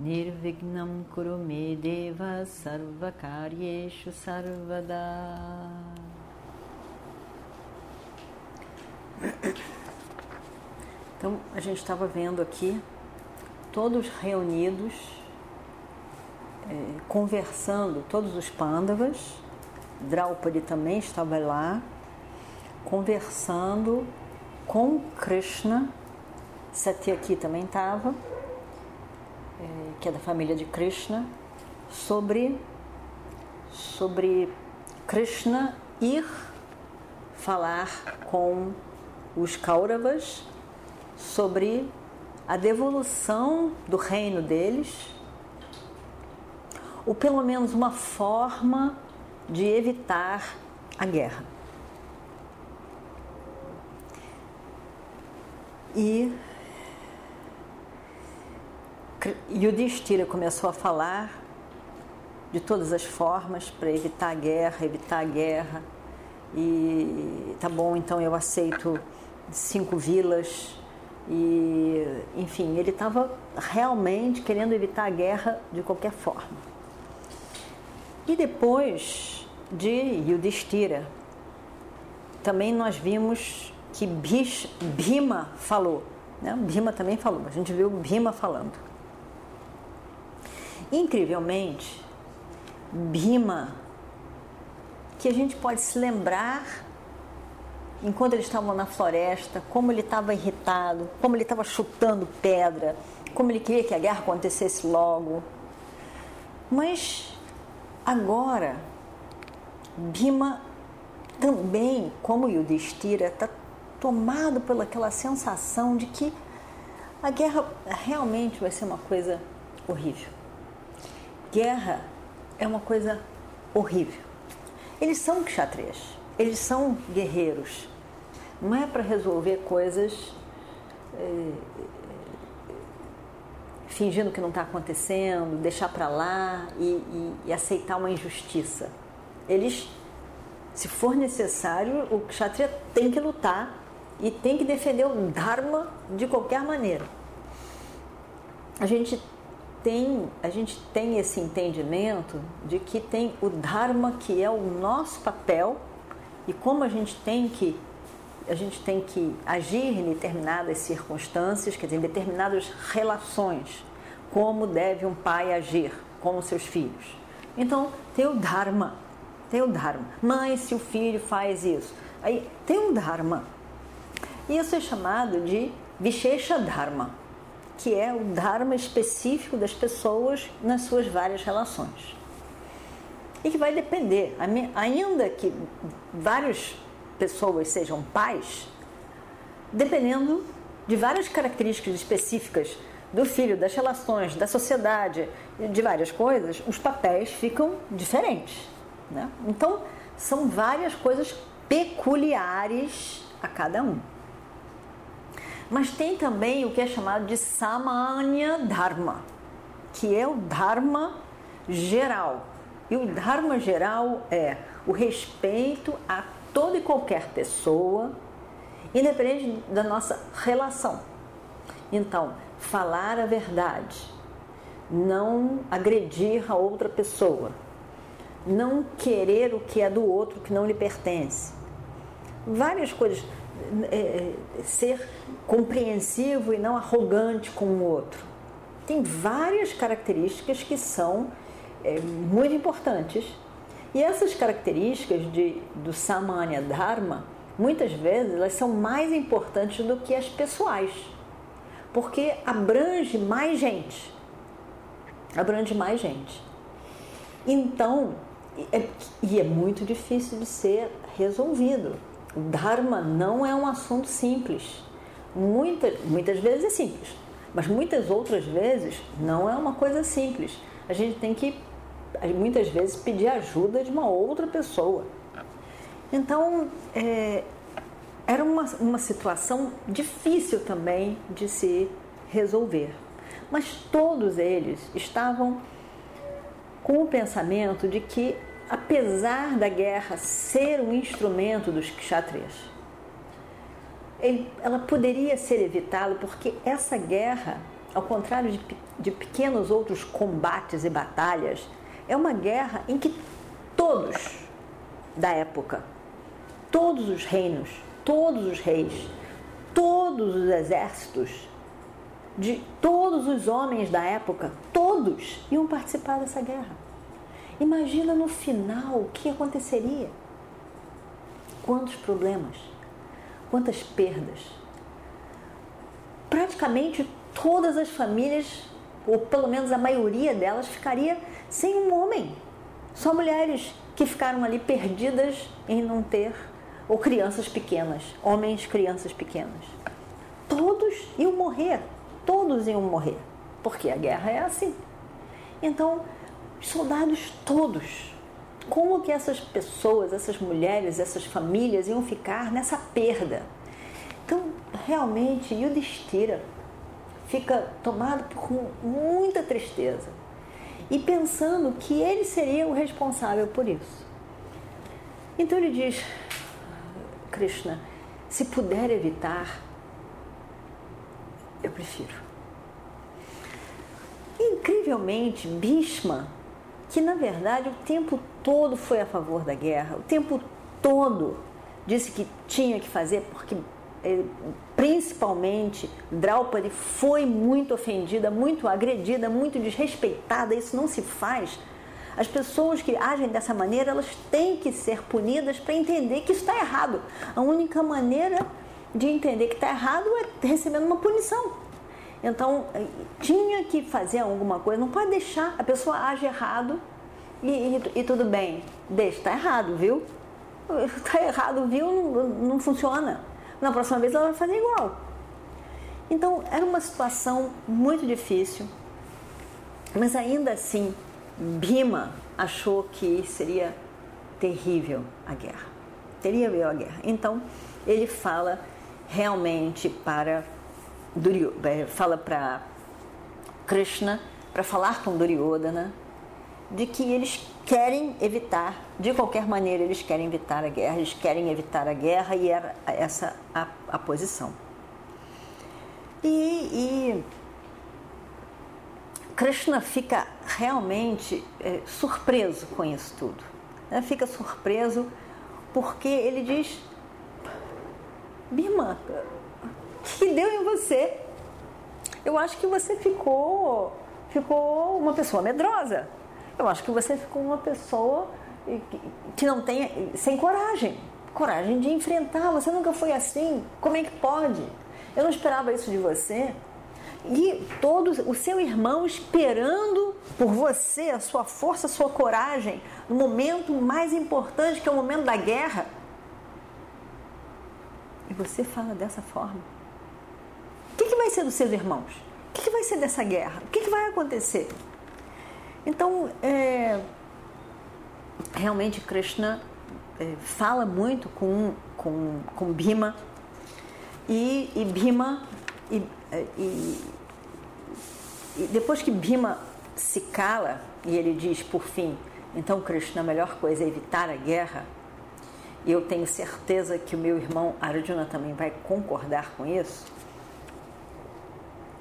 Nirvignam Kurume Deva Sarvakaryeshu Sarvada. Então, a gente estava vendo aqui todos reunidos, é, conversando, todos os Pandavas, Draupadi também estava lá, conversando com Krishna, Satyaki também estava, que é da família de Krishna, sobre, sobre Krishna ir falar com os Kauravas sobre a devolução do reino deles, ou pelo menos uma forma de evitar a guerra. E Yudhishthira começou a falar de todas as formas para evitar a guerra, evitar a guerra. E tá bom, então eu aceito cinco vilas e, enfim, ele estava realmente querendo evitar a guerra de qualquer forma. E depois de Yudhishthira, também nós vimos que Bhima falou. Né? Bhima também falou, a gente viu Bhima falando. Incrivelmente, Bhima, que a gente pode se lembrar enquanto eles estavam na floresta, como ele estava irritado, como ele estava chutando pedra, como ele queria que a guerra acontecesse logo. Mas agora, Bima também, como Yudhishthira, está tomado pelaquela sensação de que a guerra realmente vai ser uma coisa horrível. Guerra é uma coisa horrível. Eles são kshatriyas, eles são guerreiros, não é para resolver coisas é, fingindo que não está acontecendo, deixar para lá e, e, e, aceitar uma injustiça. Eles, se for necessário, o kshatriya tem que lutar e tem que defender o dharma de qualquer maneira. A gente tem, a gente tem esse entendimento de que tem o dharma que é o nosso papel e como a gente tem que a gente tem que agir em determinadas circunstâncias, quer dizer, em determinadas relações, como deve um pai agir com os seus filhos. Então, tem o Dharma, tem o Dharma. Mãe, se o filho faz isso, aí tem um Dharma. Isso é chamado de Vishesha Dharma, que é o Dharma específico das pessoas nas suas várias relações. E que vai depender, ainda que vários pessoas sejam pais, dependendo de várias características específicas do filho, das relações, da sociedade, de várias coisas, os papéis ficam diferentes. Né? Então, são várias coisas peculiares a cada um. Mas tem também o que é chamado de Samanya Dharma, que é o Dharma geral. E o Dharma geral é o respeito a toda e qualquer pessoa, independente da nossa relação. Então, falar a verdade, não agredir a outra pessoa, não querer o que é do outro que não lhe pertence. Várias coisas. É, é ser compreensivo e não arrogante com o outro. Tem várias características que são é, muito importantes e essas características de, do Samanya Dharma, muitas vezes, elas são mais importantes do que as pessoais, porque abrange mais gente. Abrange mais gente. Então, é, e é muito difícil de ser resolvido. O Dharma não é um assunto simples. Muitas, muitas vezes é simples, mas muitas outras vezes não é uma coisa simples. A gente tem que muitas vezes pedir ajuda de uma outra pessoa. Então, é, era uma, uma situação difícil também de se resolver. Mas todos eles estavam com o pensamento de que, apesar da guerra ser um instrumento dos kshatriyas, ela poderia ser evitada porque essa guerra, ao contrário de, de pequenos outros combates e batalhas, é uma guerra em que todos da época, todos os reinos, todos os reis, todos os exércitos, de todos os homens da época, todos iam participar dessa guerra. Imagina no final o que aconteceria. Quantos problemas, quantas perdas. Praticamente todas as famílias, ou pelo menos a maioria delas, ficaria sem um homem. Só mulheres que ficaram ali perdidas em não ter, ou crianças pequenas, homens, crianças pequenas. Todos iam morrer, todos iam morrer, porque a guerra é assim. Então, os soldados todos, como que essas pessoas, essas mulheres, essas famílias iam ficar nessa perda? Então, realmente, Yudhishthira fica tomado por muita tristeza e pensando que ele seria o responsável por isso. Então ele diz: Krishna, se puder evitar, eu prefiro. Incrivelmente, Bhishma, que na verdade o tempo todo foi a favor da guerra, o tempo todo disse que tinha que fazer porque eh, principalmente Draupadi foi muito ofendida, muito agredida, muito desrespeitada, isso não se faz. As pessoas que agem dessa maneira, elas têm que ser punidas para entender que está errado. A única maneira de entender que está errado é recebendo uma punição. Então, eh, tinha que fazer alguma coisa, não pode deixar, a pessoa age errado e, e, e tudo bem, deixa, está errado, viu? Está errado, viu? Não, não funciona na próxima vez ela vai fazer igual. Então era uma situação muito difícil, mas ainda assim Bima achou que seria terrível a guerra, teria a guerra. Então ele fala realmente para Duryodhana, fala para Krishna para falar com Duryodhana de que eles querem evitar, de qualquer maneira, eles querem evitar a guerra, eles querem evitar a guerra e era essa a, a posição. E, e, Krishna fica realmente é, surpreso com isso tudo. Né? Fica surpreso porque ele diz: Bima, que deu em você? Eu acho que você ficou, ficou uma pessoa medrosa eu acho que você ficou uma pessoa que não tem, sem coragem, coragem de enfrentar. Você nunca foi assim. Como é que pode? Eu não esperava isso de você. E todo o seu irmão esperando por você, a sua força, a sua coragem, no momento mais importante, que é o momento da guerra. E você fala dessa forma. Vai ser dos seus irmãos? O que, que vai ser dessa guerra? O que, que vai acontecer? Então, é, realmente Krishna é, fala muito com, com, com Bhima e, e Bhima e, e, e depois que Bhima se cala e ele diz por fim, então Krishna a melhor coisa é evitar a guerra e eu tenho certeza que o meu irmão Arjuna também vai concordar com isso.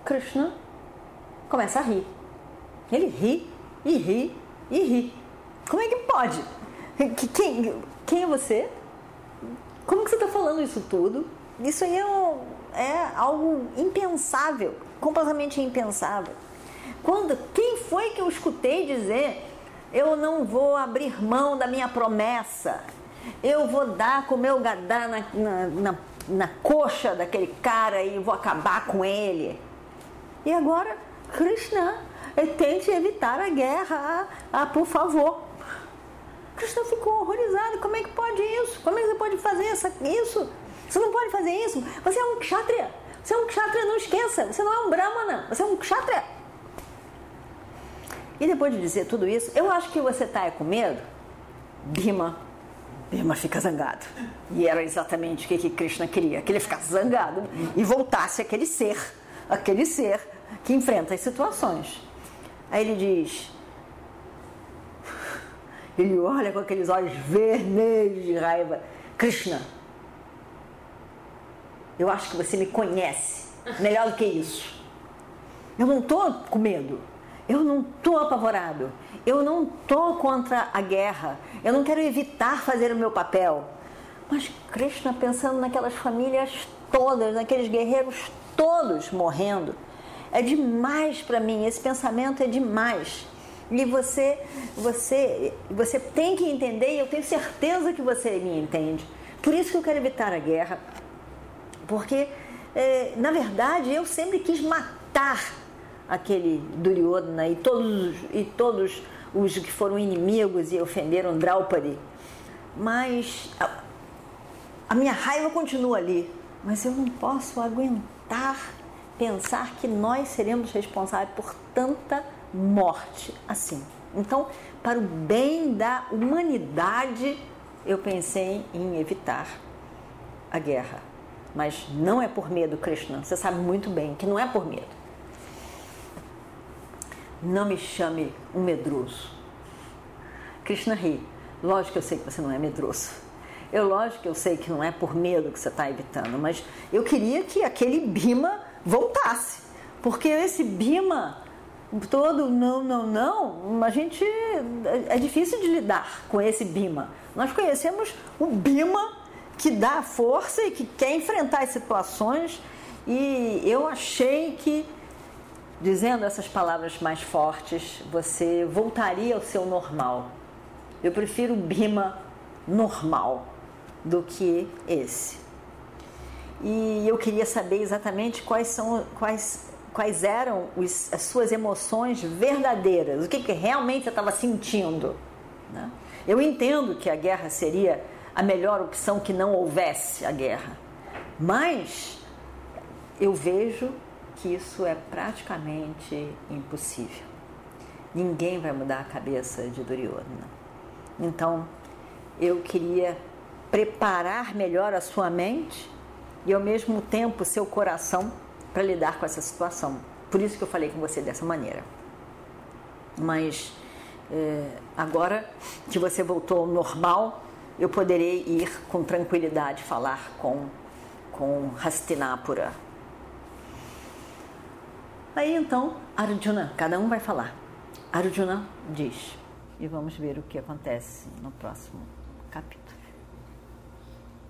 Krishna começa a rir. Ele ri e ri, e ri. Como é que pode? Quem, quem é você? Como que você está falando isso tudo? Isso aí é, um, é algo impensável, completamente impensável. Quando, quem foi que eu escutei dizer eu não vou abrir mão da minha promessa, eu vou dar com o meu gadá na, na, na, na coxa daquele cara e vou acabar com ele? E agora, Krishna tente evitar a guerra, ah, por favor. Krishna ficou horrorizado. Como é que pode isso? Como é que você pode fazer essa, isso? Você não pode fazer isso. Você é um kshatriya. Você é um kshatriya, não esqueça. Você não é um brahmana. Você é um kshatriya. E depois de dizer tudo isso, eu acho que você está com medo. Bima, Bima fica zangado. E era exatamente o que, que Krishna queria, que ele ficasse zangado e voltasse aquele ser, aquele ser que enfrenta as situações. Aí ele diz, ele olha com aqueles olhos vermelhos de raiva, Krishna, eu acho que você me conhece melhor do que isso. Eu não estou com medo. Eu não estou apavorado. Eu não estou contra a guerra. Eu não quero evitar fazer o meu papel. Mas Krishna pensando naquelas famílias todas, naqueles guerreiros todos morrendo, é demais para mim. Esse pensamento é demais. E você, você, você tem que entender, e eu tenho certeza que você me entende. Por isso que eu quero evitar a guerra, porque, é, na verdade, eu sempre quis matar aquele Duryodhana e todos, e todos os que foram inimigos e ofenderam Draupadi. Mas a, a minha raiva continua ali. Mas eu não posso aguentar pensar que nós seremos responsáveis por tanta morte assim. Então, para o bem da humanidade, eu pensei em evitar a guerra. Mas não é por medo, Krishna. Você sabe muito bem que não é por medo. Não me chame um medroso. Krishna ri. Lógico que eu sei que você não é medroso. Eu, lógico que eu sei que não é por medo que você está evitando, mas eu queria que aquele Bima voltasse. Porque esse Bima todo não, não, não, a gente é difícil de lidar com esse Bima. Nós conhecemos o Bima que dá força e que quer enfrentar as situações. E eu achei que, dizendo essas palavras mais fortes, você voltaria ao seu normal. Eu prefiro Bima normal do que esse. E eu queria saber exatamente quais são quais, quais eram os, as suas emoções verdadeiras, o que, que realmente você estava sentindo. Né? Eu entendo que a guerra seria a melhor opção que não houvesse a guerra. Mas eu vejo que isso é praticamente impossível. Ninguém vai mudar a cabeça de Duryodhana. Então, eu queria preparar melhor a sua mente e ao mesmo tempo seu coração para lidar com essa situação. Por isso que eu falei com você dessa maneira. Mas é, agora que você voltou ao normal, eu poderei ir com tranquilidade falar com, com Hastinapura. Aí então, Arjuna, cada um vai falar. Arjuna diz, e vamos ver o que acontece no próximo capítulo.